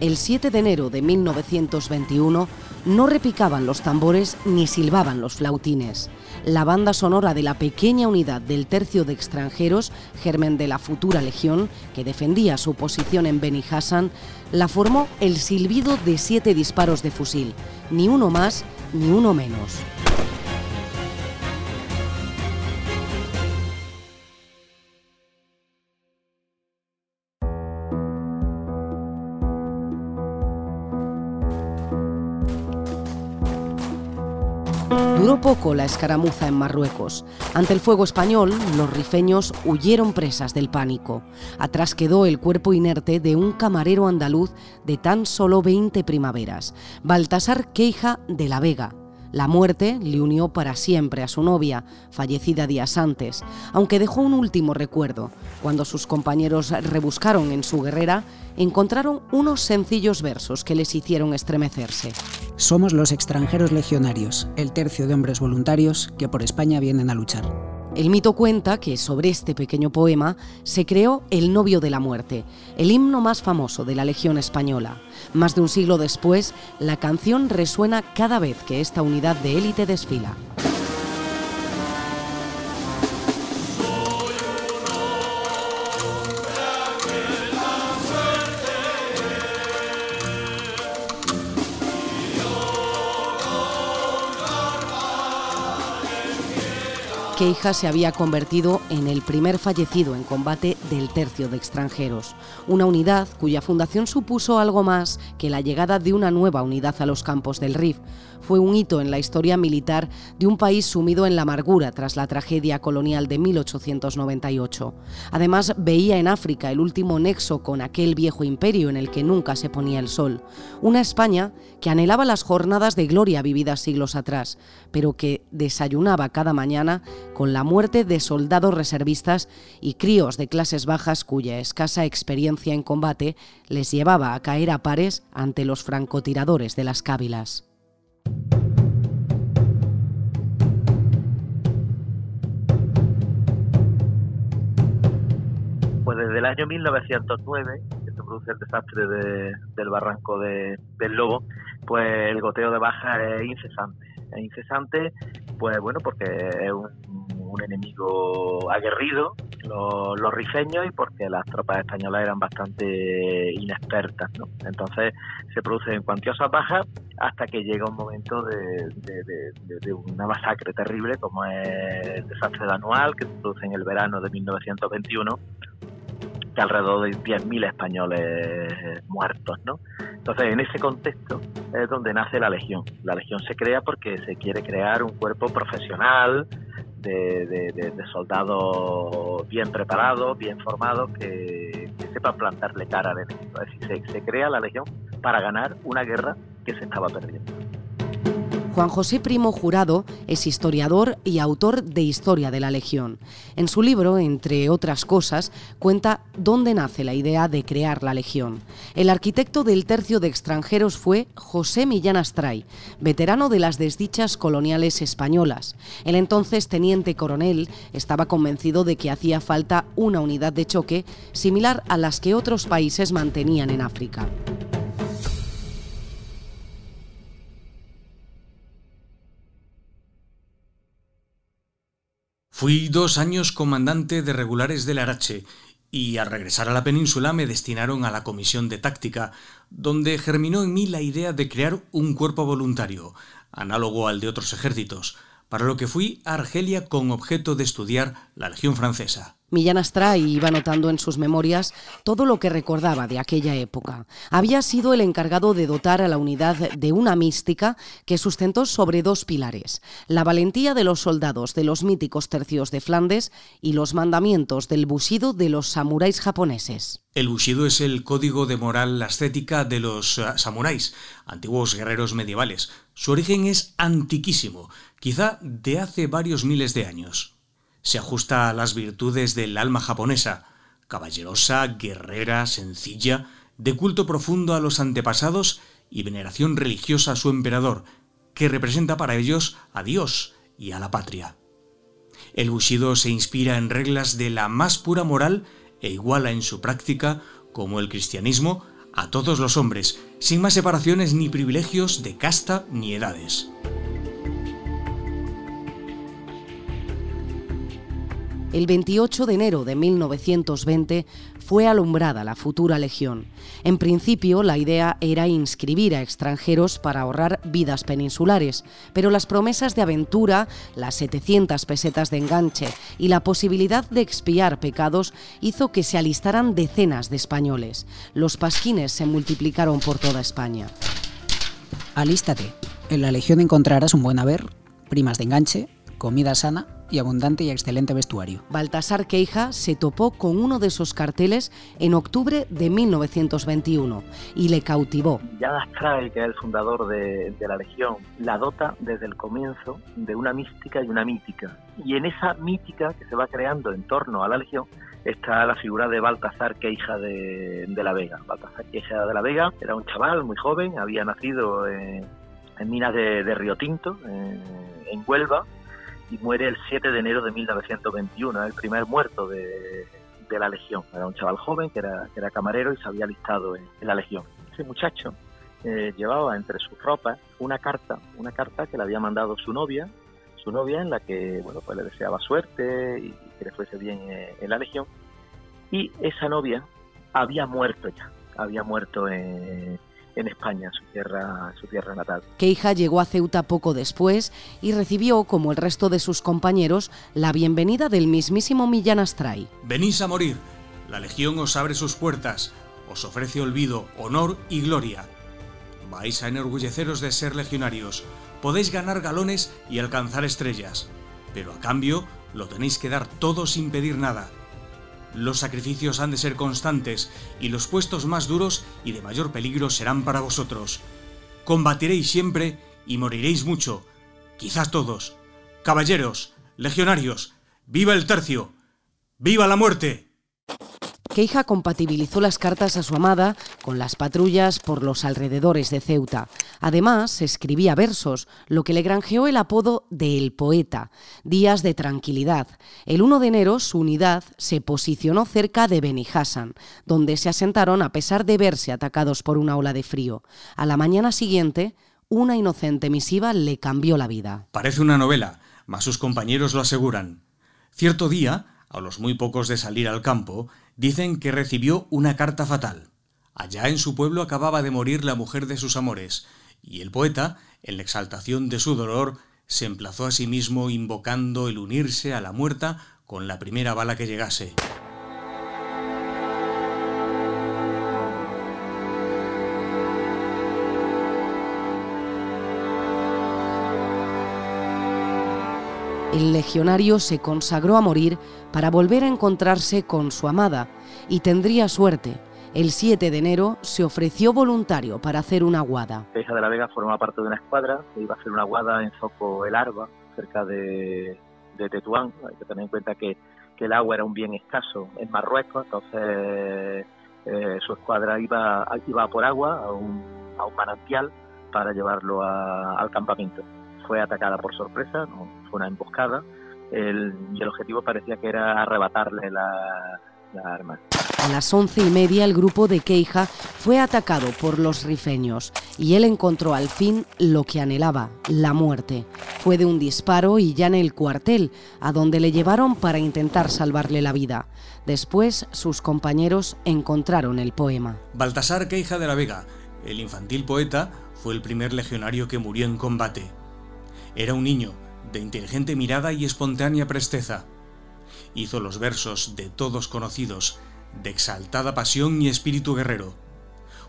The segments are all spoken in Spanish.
el 7 de enero de 1921 no repicaban los tambores ni silbaban los flautines. La banda sonora de la pequeña unidad del tercio de extranjeros, germen de la futura legión, que defendía su posición en Beni Hassan, la formó el silbido de siete disparos de fusil, ni uno más ni uno menos. Duró poco la escaramuza en Marruecos. Ante el fuego español, los rifeños huyeron presas del pánico. Atrás quedó el cuerpo inerte de un camarero andaluz de tan solo 20 primaveras, Baltasar Queija de la Vega, la muerte le unió para siempre a su novia, fallecida días antes, aunque dejó un último recuerdo. Cuando sus compañeros rebuscaron en su guerrera, encontraron unos sencillos versos que les hicieron estremecerse. Somos los extranjeros legionarios, el tercio de hombres voluntarios que por España vienen a luchar. El mito cuenta que sobre este pequeño poema se creó El novio de la muerte, el himno más famoso de la Legión Española. Más de un siglo después, la canción resuena cada vez que esta unidad de élite desfila. Queija se había convertido en el primer fallecido en combate del tercio de extranjeros, una unidad cuya fundación supuso algo más que la llegada de una nueva unidad a los campos del Rif, fue un hito en la historia militar de un país sumido en la amargura tras la tragedia colonial de 1898. Además, veía en África el último nexo con aquel viejo imperio en el que nunca se ponía el sol. Una España que anhelaba las jornadas de gloria vividas siglos atrás, pero que desayunaba cada mañana con la muerte de soldados reservistas y críos de clases bajas cuya escasa experiencia en combate les llevaba a caer a pares ante los francotiradores de las cávilas. Pues desde el año 1909, que se produce el desastre del barranco del Lobo, pues el goteo de baja es incesante. Es incesante, pues bueno, porque es un un enemigo aguerrido, los, los, rifeños, y porque las tropas españolas eran bastante inexpertas. ¿no? Entonces se producen cuantiosas bajas hasta que llega un momento de, una masacre terrible, como es el desastre de anual, que se produce en el verano de 1921 que alrededor de 10.000 españoles muertos, ¿no? Entonces, en ese contexto es donde nace la Legión. La Legión se crea porque se quiere crear un cuerpo profesional, de, soldados bien preparados, bien formados, que, sepan plantarle cara al enemigo. Es decir, se crea la legión para ganar una guerra que se estaba perdiendo. Juan José Primo Jurado es historiador y autor de Historia de la Legión. En su libro, entre otras cosas, cuenta dónde nace la idea de crear la Legión. El arquitecto del tercio de extranjeros fue José Millán Astray, veterano de las desdichas coloniales españolas. El entonces teniente coronel estaba convencido de que hacía falta una unidad de choque similar a las que otros países mantenían en África. Fui dos años comandante de regulares del Arache y al regresar a la península me destinaron a la comisión de táctica, donde germinó en mí la idea de crear un cuerpo voluntario, análogo al de otros ejércitos, para lo que fui a Argelia con objeto de estudiar la Legión Francesa. Millán Astray iba notando en sus memorias todo lo que recordaba de aquella época. Había sido el encargado de dotar a la unidad de una mística que sustentó sobre dos pilares, la valentía de los soldados de los míticos tercios de Flandes y los mandamientos del bushido de los samuráis japoneses. El bushido es el código de moral ascética de los eh, samuráis, antiguos guerreros medievales. Su origen es antiquísimo, quizá de hace varios miles de años se ajusta a las virtudes del alma japonesa, caballerosa, guerrera, sencilla, de culto profundo a los antepasados y veneración religiosa a su emperador, que representa para ellos a Dios y a la patria. El Bushido se inspira en reglas de la más pura moral e iguala en su práctica, como el cristianismo, a todos los hombres, sin más separaciones ni privilegios de casta ni edades. El 28 de enero de 1920 fue alumbrada la futura legión. En principio, la idea era inscribir a extranjeros para ahorrar vidas peninsulares, pero las promesas de aventura, las 700 pesetas de enganche y la posibilidad de expiar pecados hizo que se alistaran decenas de españoles. Los pasquines se multiplicaron por toda España. Alístate. En la legión encontrarás un buen haber, primas de enganche, comida sana y abundante y excelente vestuario. Baltasar Queija se topó con uno de esos carteles en octubre de 1921 y le cautivó. Ya Astray, que es el fundador de, de, la Legión, la dota desde el comienzo de una mística y una mítica. Y en esa mítica que se va creando en torno a la Legión está la figura de Baltasar Queija de, de la Vega. Baltasar Queija de la Vega era un chaval muy joven, había nacido en, en minas de, de Río Tinto, en, en Huelva, y muere el 7 de enero de 1921, el primer muerto de, de la Legión. Era un chaval joven que era, que era camarero y se había alistado en, la Legión. Ese muchacho eh, llevaba entre sus ropas una carta, una carta que le había mandado su novia, su novia en la que bueno pues le deseaba suerte y que le fuese bien eh, en la Legión. Y esa novia había muerto ya, había muerto en, en España, su tierra, su tierra natal. Queija llegó a Ceuta poco después y recibió, como el resto de sus compañeros, la bienvenida del mismísimo Millán Astray. Venís a morir. La Legión os abre sus puertas, os ofrece olvido, honor y gloria. Vais a enorgulleceros de ser legionarios, podéis ganar galones y alcanzar estrellas, pero a cambio lo tenéis que dar todo sin pedir nada. Los sacrificios han de ser constantes y los puestos más duros y de mayor peligro serán para vosotros. Combatiréis siempre y moriréis mucho, quizás todos. Caballeros, legionarios, viva el tercio, viva la muerte. Queija compatibilizó las cartas a su amada con las patrullas por los alrededores de Ceuta. Además, escribía versos, lo que le granjeó el apodo de El Poeta, días de tranquilidad. El 1 de enero su unidad se posicionó cerca de Beni Hassan, donde se asentaron a pesar de verse atacados por una ola de frío. A la mañana siguiente, una inocente misiva le cambió la vida. Parece una novela, mas sus compañeros lo aseguran. Cierto día, a los muy pocos de salir al campo, dicen que recibió una carta fatal. Allá en su pueblo acababa de morir la mujer de sus amores, y el poeta, en la exaltación de su dolor, se emplazó a sí mismo invocando el unirse a la muerta con la primera bala que llegase. El legionario se consagró a morir para volver a encontrarse con su amada y tendría suerte. El 7 de enero se ofreció voluntario para hacer una guada. Hija de la Vega formaba parte de una escuadra que iba a hacer una guada en Zoco el Arba, cerca de, de Tetuán. Hay que tener en cuenta que, que, el agua era un bien escaso en Marruecos, entonces eh, su escuadra iba, iba por agua a un, a un manantial para llevarlo a, al campamento. Fue atacada por sorpresa, no, fue una emboscada el, y el objetivo parecía que era arrebatarle la, la arma. A las once y media el grupo de Queija fue atacado por los rifeños y él encontró al fin lo que anhelaba, la muerte. Fue de un disparo y ya en el cuartel, a donde le llevaron para intentar salvarle la vida. Después sus compañeros encontraron el poema. Baltasar Queija de la Vega, el infantil poeta, fue el primer legionario que murió en combate. Era un niño, de inteligente mirada y espontánea presteza. Hizo los versos de todos conocidos, de exaltada pasión y espíritu guerrero.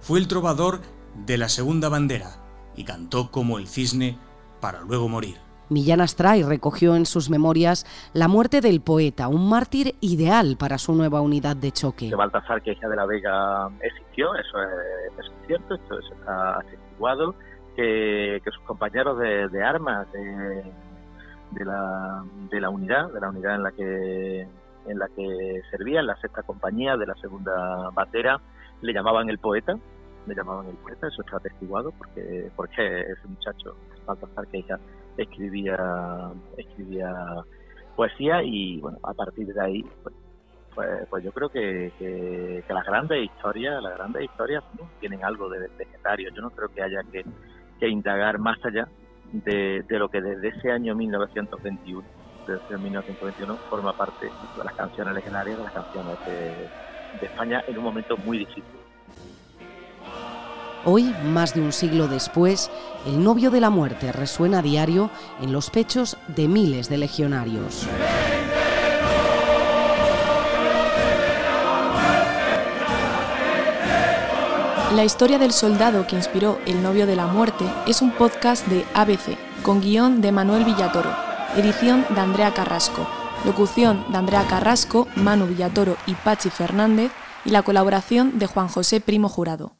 Fue el trovador de la segunda bandera y cantó como el cisne para luego morir. Millán Astray recogió en sus memorias la muerte del poeta, un mártir ideal para su nueva unidad de choque. Que Baltasar, que hija de la Vega, existió, eso es, eso es cierto, esto, está atestiguado, que, que sus compañeros de, de armas, de, de la, de la unidad, de la unidad en la que en la que servía, en la sexta compañía de la segunda bandera, le llamaban el poeta, le llamaban el poeta, eso está atestiguado porque porque ese muchacho, Baltasar Queija, escribía escribía poesía y bueno, a partir de ahí pues, pues, pues yo creo que, que, las grandes historias, las grandes historias tienen algo de legendario. Yo no creo que haya que, que indagar más allá de, de, lo que desde ese año 1921, desde 1921, forma parte de las canciones legendarias, de las canciones de, de España en un momento muy difícil. Hoy, más de un siglo después, el novio de la muerte resuena a diario en los pechos de miles de legionarios. La historia del soldado que inspiró El novio de la muerte es un podcast de ABC, con guion de Manuel Villatoro, edición de Andrea Carrasco, locución de Andrea Carrasco, Manu Villatoro y Pachi Fernández y la colaboración de Juan José Primo Jurado.